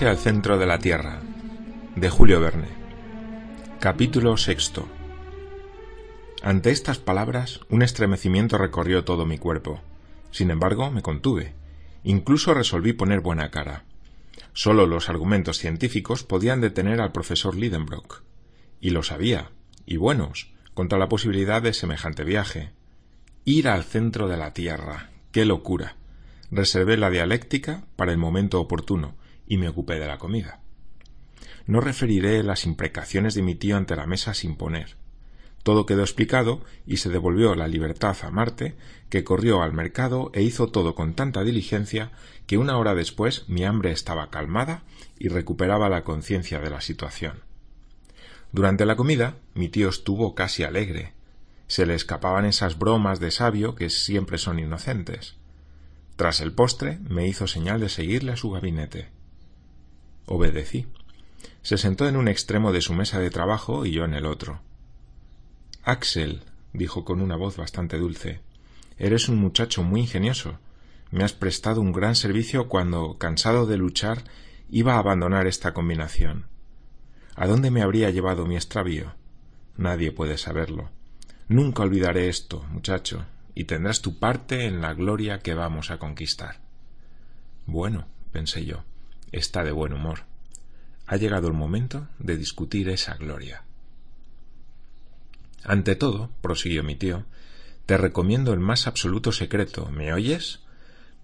Viaje al centro de la Tierra, de Julio Verne. Capítulo sexto. Ante estas palabras, un estremecimiento recorrió todo mi cuerpo. Sin embargo, me contuve. Incluso resolví poner buena cara. Solo los argumentos científicos podían detener al profesor Lidenbrock. Y lo sabía, y buenos, contra la posibilidad de semejante viaje. Ir al centro de la Tierra. ¡Qué locura! Reservé la dialéctica para el momento oportuno y me ocupé de la comida. No referiré las imprecaciones de mi tío ante la mesa sin poner. Todo quedó explicado y se devolvió la libertad a Marte, que corrió al mercado e hizo todo con tanta diligencia que una hora después mi hambre estaba calmada y recuperaba la conciencia de la situación. Durante la comida mi tío estuvo casi alegre. Se le escapaban esas bromas de sabio que siempre son inocentes. Tras el postre me hizo señal de seguirle a su gabinete. Obedecí. Se sentó en un extremo de su mesa de trabajo y yo en el otro. Axel, dijo con una voz bastante dulce, eres un muchacho muy ingenioso. Me has prestado un gran servicio cuando, cansado de luchar, iba a abandonar esta combinación. ¿A dónde me habría llevado mi extravío? Nadie puede saberlo. Nunca olvidaré esto, muchacho, y tendrás tu parte en la gloria que vamos a conquistar. Bueno, pensé yo, está de buen humor. Ha llegado el momento de discutir esa gloria. Ante todo, prosiguió mi tío, te recomiendo el más absoluto secreto. ¿Me oyes?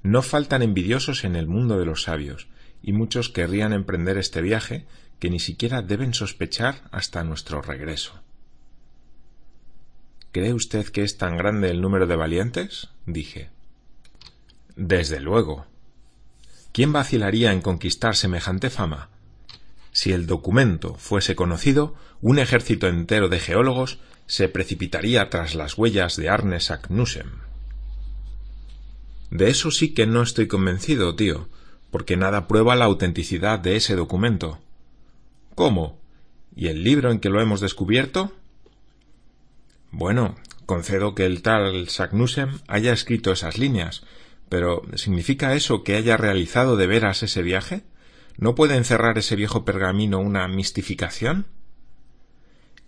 No faltan envidiosos en el mundo de los sabios, y muchos querrían emprender este viaje que ni siquiera deben sospechar hasta nuestro regreso. ¿Cree usted que es tan grande el número de valientes? dije. Desde luego, ¿Quién vacilaría en conquistar semejante fama? Si el documento fuese conocido, un ejército entero de geólogos se precipitaría tras las huellas de Arne Saknussemm. De eso sí que no estoy convencido, tío, porque nada prueba la autenticidad de ese documento. ¿Cómo? ¿Y el libro en que lo hemos descubierto? Bueno, concedo que el tal Saknussemm haya escrito esas líneas, pero ¿significa eso que haya realizado de veras ese viaje? ¿No puede encerrar ese viejo pergamino una mistificación?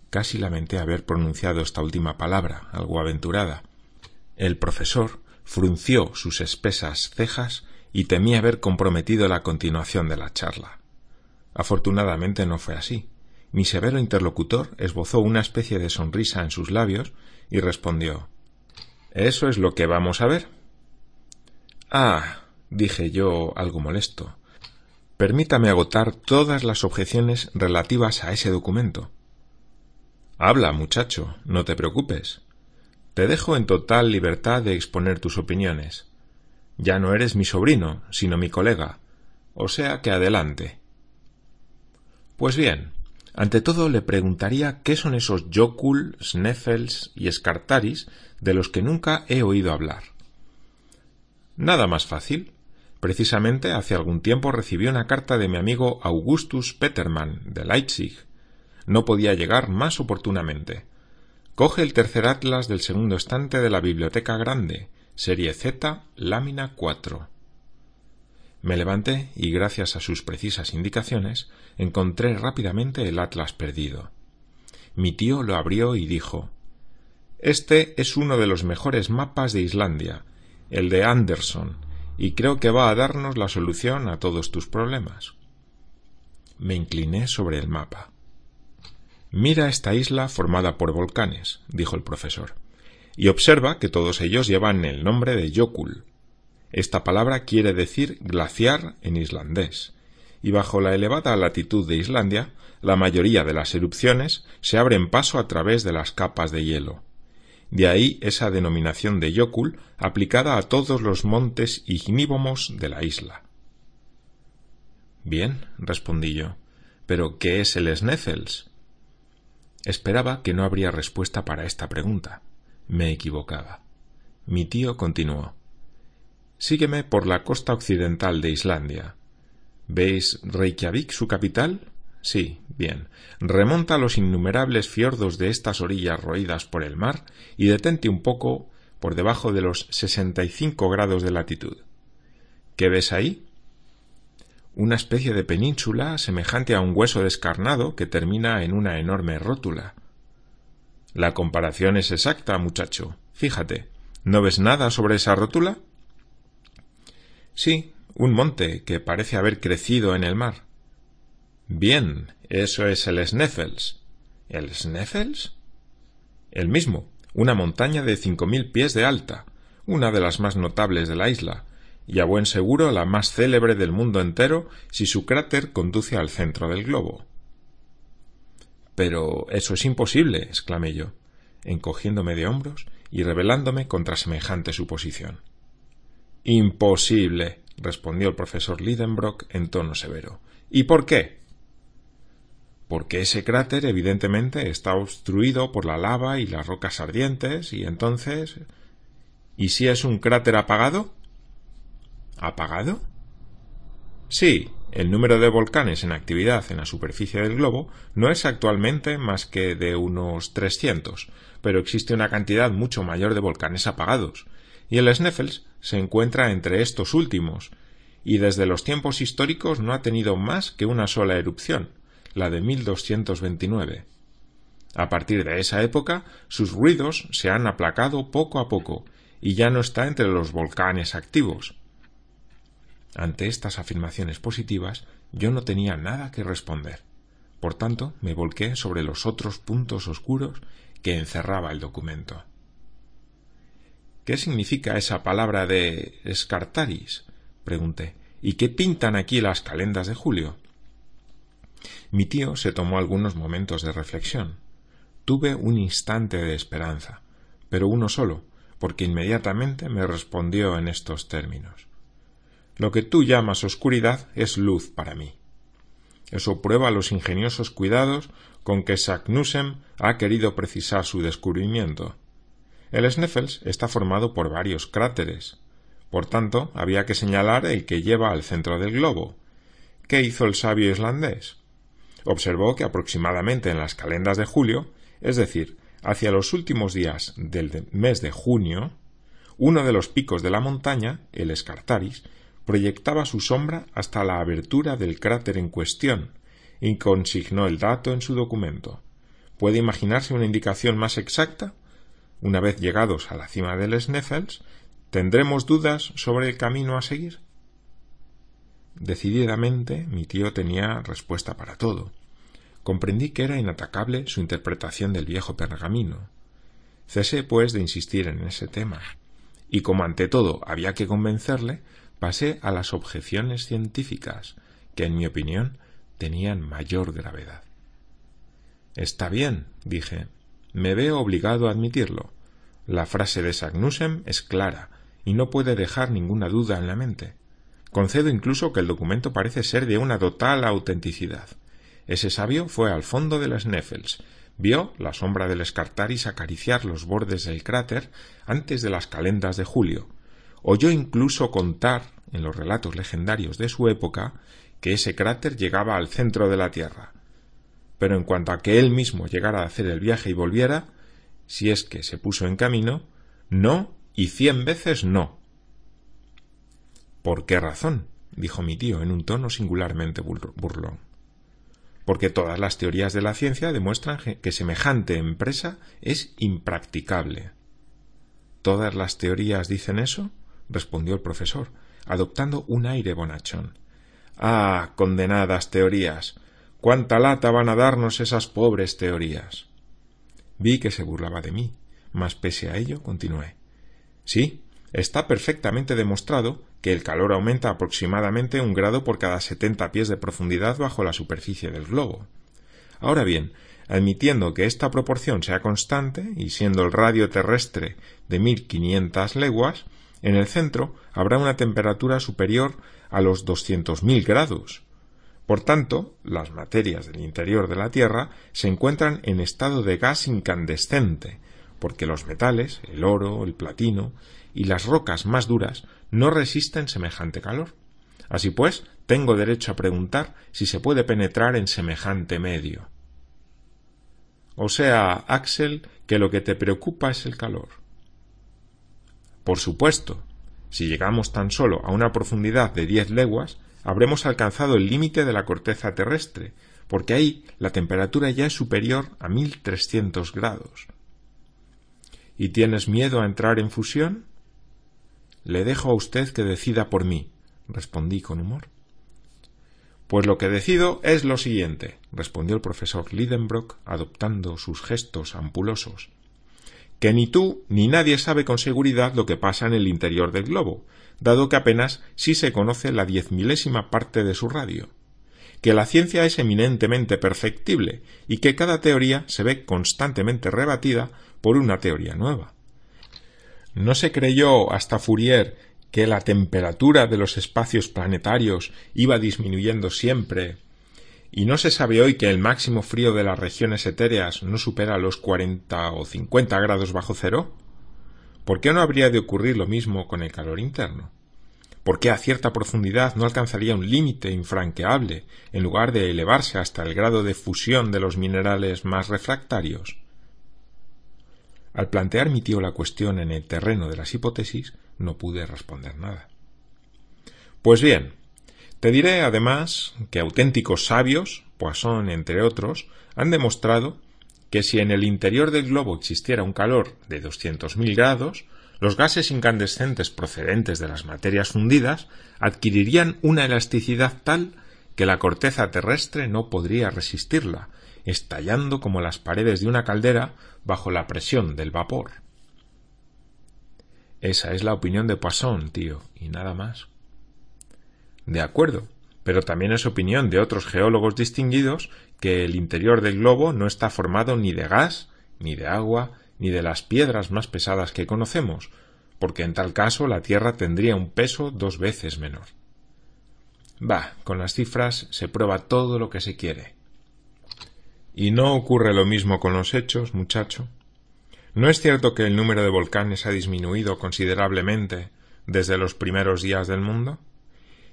Casi lamenté haber pronunciado esta última palabra, algo aventurada. El profesor frunció sus espesas cejas y temí haber comprometido la continuación de la charla. Afortunadamente no fue así. Mi severo interlocutor esbozó una especie de sonrisa en sus labios y respondió Eso es lo que vamos a ver. Ah, dije yo algo molesto. Permítame agotar todas las objeciones relativas a ese documento. Habla, muchacho, no te preocupes. Te dejo en total libertad de exponer tus opiniones. Ya no eres mi sobrino, sino mi colega, o sea que adelante. Pues bien, ante todo le preguntaría qué son esos Yokul, Sneffels y Escartaris de los que nunca he oído hablar. Nada más fácil. Precisamente hace algún tiempo recibí una carta de mi amigo Augustus Petermann, de Leipzig. No podía llegar más oportunamente. Coge el tercer atlas del segundo estante de la Biblioteca Grande, serie Z, lámina 4. Me levanté y, gracias a sus precisas indicaciones, encontré rápidamente el atlas perdido. Mi tío lo abrió y dijo Este es uno de los mejores mapas de Islandia, el de Anderson, y creo que va a darnos la solución a todos tus problemas. Me incliné sobre el mapa. Mira esta isla formada por volcanes, dijo el profesor, y observa que todos ellos llevan el nombre de Jokul. Esta palabra quiere decir glaciar en islandés, y bajo la elevada latitud de Islandia, la mayoría de las erupciones se abren paso a través de las capas de hielo. De ahí esa denominación de Yokul aplicada a todos los montes ignívomos de la isla. Bien, respondí yo. Pero ¿qué es el Sneffels? Esperaba que no habría respuesta para esta pregunta. Me equivocaba. Mi tío continuó. Sígueme por la costa occidental de Islandia. ¿Veis Reykjavik, su capital? Sí, bien. Remonta los innumerables fiordos de estas orillas roídas por el mar y detente un poco por debajo de los sesenta y cinco grados de latitud. ¿Qué ves ahí? una especie de península semejante a un hueso descarnado que termina en una enorme rótula. La comparación es exacta, muchacho. Fíjate, ¿no ves nada sobre esa rótula? Sí, un monte que parece haber crecido en el mar. Bien, eso es el Sneffels. ¿El Sneffels? El mismo, una montaña de cinco mil pies de alta, una de las más notables de la isla, y a buen seguro la más célebre del mundo entero si su cráter conduce al centro del globo. Pero eso es imposible, exclamé yo, encogiéndome de hombros y rebelándome contra semejante suposición. Imposible, respondió el profesor Lidenbrock en tono severo. ¿Y por qué? Porque ese cráter evidentemente está obstruido por la lava y las rocas ardientes, y entonces. ¿Y si es un cráter apagado? ¿Apagado? Sí, el número de volcanes en actividad en la superficie del globo no es actualmente más que de unos trescientos, pero existe una cantidad mucho mayor de volcanes apagados, y el Sneffels se encuentra entre estos últimos, y desde los tiempos históricos no ha tenido más que una sola erupción, la de 1229. A partir de esa época, sus ruidos se han aplacado poco a poco, y ya no está entre los volcanes activos. Ante estas afirmaciones positivas, yo no tenía nada que responder. Por tanto, me volqué sobre los otros puntos oscuros que encerraba el documento. ¿Qué significa esa palabra de escartaris? pregunté. ¿Y qué pintan aquí las calendas de julio? Mi tío se tomó algunos momentos de reflexión. Tuve un instante de esperanza, pero uno solo, porque inmediatamente me respondió en estos términos. Lo que tú llamas oscuridad es luz para mí. Eso prueba los ingeniosos cuidados con que Saknussemm ha querido precisar su descubrimiento. El Sneffels está formado por varios cráteres. Por tanto, había que señalar el que lleva al centro del globo. ¿Qué hizo el sabio islandés? Observó que aproximadamente en las calendas de julio, es decir, hacia los últimos días del mes de junio, uno de los picos de la montaña, el Escartaris, proyectaba su sombra hasta la abertura del cráter en cuestión, y consignó el dato en su documento. ¿Puede imaginarse una indicación más exacta? Una vez llegados a la cima del Sneffels, ¿tendremos dudas sobre el camino a seguir? Decididamente mi tío tenía respuesta para todo. Comprendí que era inatacable su interpretación del viejo pergamino. Cesé, pues, de insistir en ese tema, y como ante todo había que convencerle, pasé a las objeciones científicas, que en mi opinión tenían mayor gravedad. Está bien, dije, me veo obligado a admitirlo. La frase de Sagnussem es clara y no puede dejar ninguna duda en la mente. Concedo incluso que el documento parece ser de una total autenticidad. Ese sabio fue al fondo de las Neffels, vio la sombra del Escartaris acariciar los bordes del cráter antes de las calendas de julio, oyó incluso contar en los relatos legendarios de su época que ese cráter llegaba al centro de la Tierra. Pero en cuanto a que él mismo llegara a hacer el viaje y volviera, si es que se puso en camino, no y cien veces no. ¿Por qué razón? dijo mi tío en un tono singularmente burlón. Porque todas las teorías de la ciencia demuestran que semejante empresa es impracticable. ¿Todas las teorías dicen eso? respondió el profesor, adoptando un aire bonachón. Ah, condenadas teorías. cuánta lata van a darnos esas pobres teorías. Vi que se burlaba de mí, mas pese a ello continué. Sí, está perfectamente demostrado que el calor aumenta aproximadamente un grado por cada setenta pies de profundidad bajo la superficie del globo. Ahora bien, admitiendo que esta proporción sea constante y siendo el radio terrestre de mil quinientas leguas, en el centro habrá una temperatura superior a los mil grados. Por tanto, las materias del interior de la Tierra se encuentran en estado de gas incandescente, porque los metales, el oro, el platino y las rocas más duras no resisten semejante calor. Así pues, tengo derecho a preguntar si se puede penetrar en semejante medio. O sea, Axel, que lo que te preocupa es el calor. Por supuesto. Si llegamos tan solo a una profundidad de diez leguas, habremos alcanzado el límite de la corteza terrestre, porque ahí la temperatura ya es superior a mil trescientos grados. ¿Y tienes miedo a entrar en fusión? Le dejo a usted que decida por mí, respondí con humor. Pues lo que decido es lo siguiente, respondió el profesor Lidenbrock, adoptando sus gestos ampulosos que ni tú ni nadie sabe con seguridad lo que pasa en el interior del globo, dado que apenas sí se conoce la diez milésima parte de su radio, que la ciencia es eminentemente perfectible y que cada teoría se ve constantemente rebatida por una teoría nueva. ¿No se creyó hasta Fourier que la temperatura de los espacios planetarios iba disminuyendo siempre y no se sabe hoy que el máximo frío de las regiones etéreas no supera los cuarenta o cincuenta grados bajo cero? ¿Por qué no habría de ocurrir lo mismo con el calor interno? ¿Por qué a cierta profundidad no alcanzaría un límite infranqueable en lugar de elevarse hasta el grado de fusión de los minerales más refractarios? Al plantear mi tío la cuestión en el terreno de las hipótesis, no pude responder nada. Pues bien, te diré, además, que auténticos sabios, Poisson entre otros, han demostrado que si en el interior del globo existiera un calor de doscientos mil grados, los gases incandescentes procedentes de las materias fundidas adquirirían una elasticidad tal que la corteza terrestre no podría resistirla, estallando como las paredes de una caldera bajo la presión del vapor. Esa es la opinión de Poisson, tío, y nada más. De acuerdo, pero también es opinión de otros geólogos distinguidos que el interior del globo no está formado ni de gas, ni de agua, ni de las piedras más pesadas que conocemos, porque en tal caso la Tierra tendría un peso dos veces menor. Bah, con las cifras se prueba todo lo que se quiere. ¿Y no ocurre lo mismo con los hechos, muchacho? ¿No es cierto que el número de volcanes ha disminuido considerablemente desde los primeros días del mundo?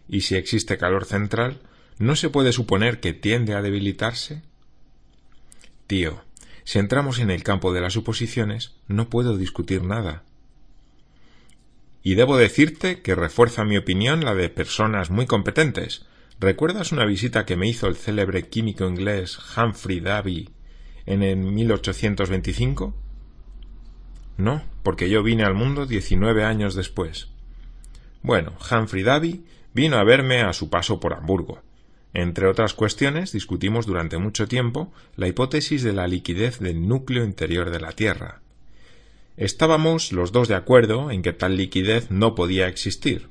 y si existe calor central, ¿no se puede suponer que tiende a debilitarse? Tío, si entramos en el campo de las suposiciones, no puedo discutir nada. Y debo decirte que refuerza mi opinión la de personas muy competentes. ¿Recuerdas una visita que me hizo el célebre químico inglés Humphrey Davy en el 1825? No, porque yo vine al mundo diecinueve años después. Bueno, Humphrey Davy vino a verme a su paso por Hamburgo. Entre otras cuestiones, discutimos durante mucho tiempo la hipótesis de la liquidez del núcleo interior de la Tierra. Estábamos los dos de acuerdo en que tal liquidez no podía existir,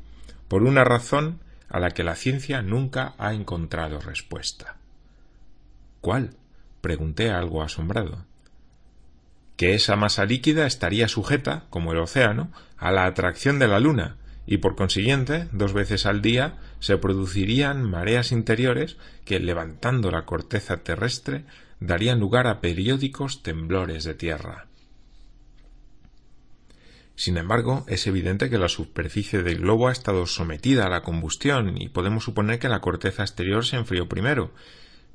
por una razón a la que la ciencia nunca ha encontrado respuesta. ¿Cuál? pregunté algo asombrado. Que esa masa líquida estaría sujeta, como el océano, a la atracción de la Luna, y por consiguiente dos veces al día se producirían mareas interiores que, levantando la corteza terrestre, darían lugar a periódicos temblores de tierra. Sin embargo, es evidente que la superficie del globo ha estado sometida a la combustión y podemos suponer que la corteza exterior se enfrió primero,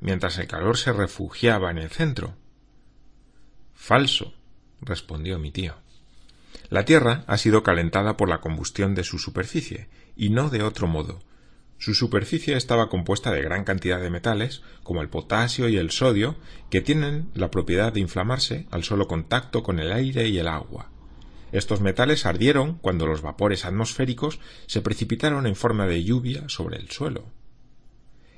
mientras el calor se refugiaba en el centro. Falso, respondió mi tío. La Tierra ha sido calentada por la combustión de su superficie, y no de otro modo. Su superficie estaba compuesta de gran cantidad de metales, como el potasio y el sodio, que tienen la propiedad de inflamarse al solo contacto con el aire y el agua. Estos metales ardieron cuando los vapores atmosféricos se precipitaron en forma de lluvia sobre el suelo.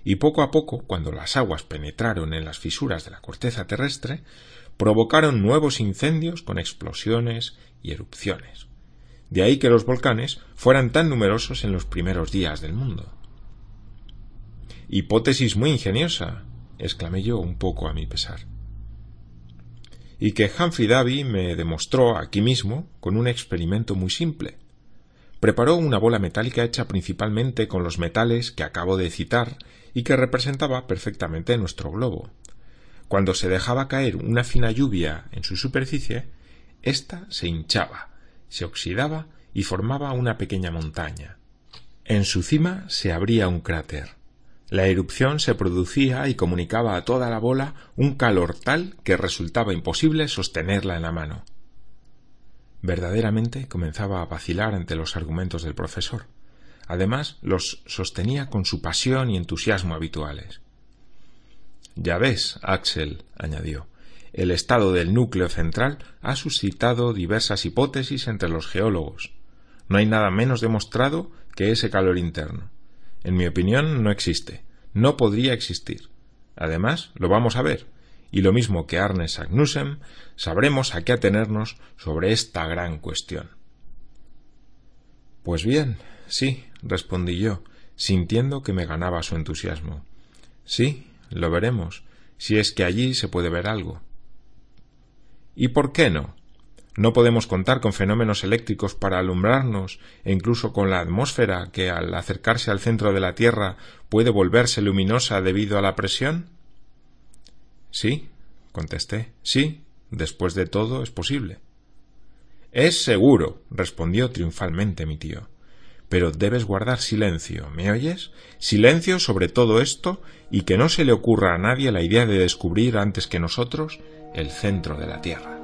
Y poco a poco, cuando las aguas penetraron en las fisuras de la corteza terrestre, provocaron nuevos incendios con explosiones y erupciones. De ahí que los volcanes fueran tan numerosos en los primeros días del mundo. Hipótesis muy ingeniosa, exclamé yo un poco a mi pesar. Y que Humphrey Davy me demostró aquí mismo con un experimento muy simple. Preparó una bola metálica hecha principalmente con los metales que acabo de citar y que representaba perfectamente nuestro globo. Cuando se dejaba caer una fina lluvia en su superficie, ésta se hinchaba, se oxidaba y formaba una pequeña montaña. En su cima se abría un cráter. La erupción se producía y comunicaba a toda la bola un calor tal que resultaba imposible sostenerla en la mano. Verdaderamente comenzaba a vacilar ante los argumentos del profesor. Además, los sostenía con su pasión y entusiasmo habituales. Ya ves, Axel, añadió, el estado del núcleo central ha suscitado diversas hipótesis entre los geólogos. No hay nada menos demostrado que ese calor interno. En mi opinión, no existe. No podría existir. Además, lo vamos a ver, y lo mismo que Arne Sagnussem, sabremos a qué atenernos sobre esta gran cuestión. Pues bien, sí, respondí yo, sintiendo que me ganaba su entusiasmo. Sí, lo veremos, si es que allí se puede ver algo. ¿Y por qué no? No podemos contar con fenómenos eléctricos para alumbrarnos, e incluso con la atmósfera que al acercarse al centro de la Tierra puede volverse luminosa debido a la presión. Sí, contesté. Sí, después de todo es posible. Es seguro, respondió triunfalmente mi tío. Pero debes guardar silencio, ¿me oyes? Silencio sobre todo esto y que no se le ocurra a nadie la idea de descubrir antes que nosotros el centro de la Tierra.